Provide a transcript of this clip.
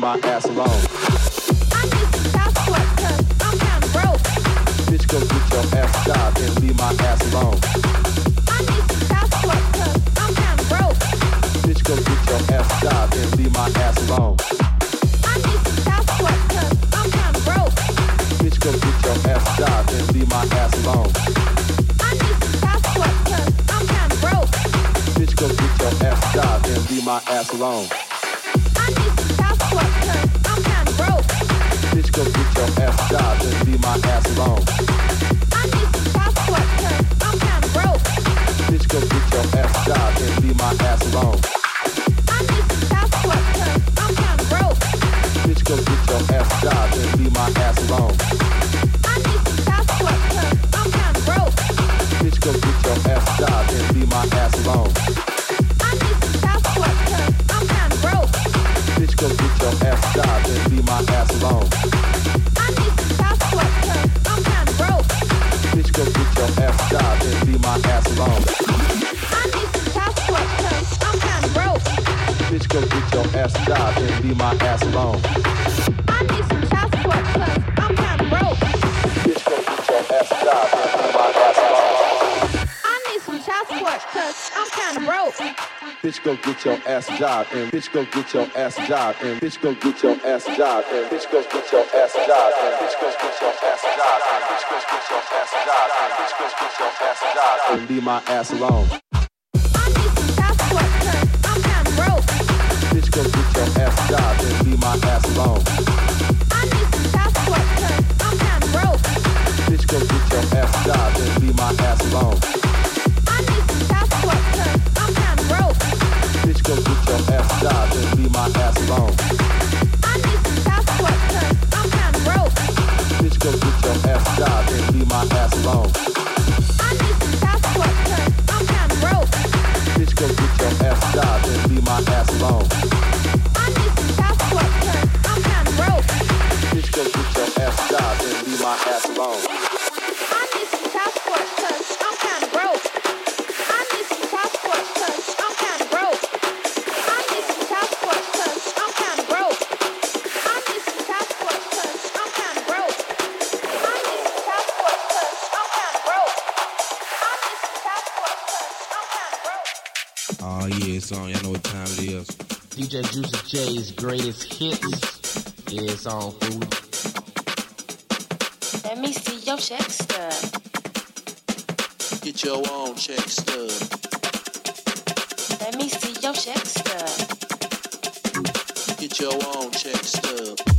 leave my ass alone. I need some I'm kinda broke. Bitch, go get your ass job and leave my ass alone. I need some I'm kinda broke. Bitch, go get your ass job and leave my ass alone. I need some I'm kinda broke. Bitch, go get your ass job and leave my ass alone. Bitch, go get your ass job and leave my ass alone. bitch, go get your ass job and leave my ass alone. I need some I'm kinda broke. Bitch, go get your ass job and be my ass alone. I need some I'm kinda broke. Bitch, go get your ass job and be my ass alone. I need some I'm kinda broke. Bitch, go get your ass job and be my ass alone. Get your ass shot and be my ass alone. I need some passport cause I'm kinda broke. Bitch, go get your ass shot and my ass. I need some I'm kinda broke. Bitch, go get your ass and my ass bitch go get your ass job and bitch go get your ass job and bitch go get your ass job and bitch go get your ass job and bitch go get your ass job and bitch go get your ass job and bitch go get your ass job and leave my ass alone. Bitch go get your ass job and leave my ass alone. I need some child cause I'm kinda broke. Bitch go get your ass job and leave my ass alone. job, my ass. I need some I'm kinda broke. Bitch, go get your ass job, and be my ass alone. I need some I'm kinda broke. Bitch, go get your ass job, and be my ass alone. Jay's greatest hits is on food. Let me see your check stub. Get your own check stub. Let me see your check stub. Get your own check stub.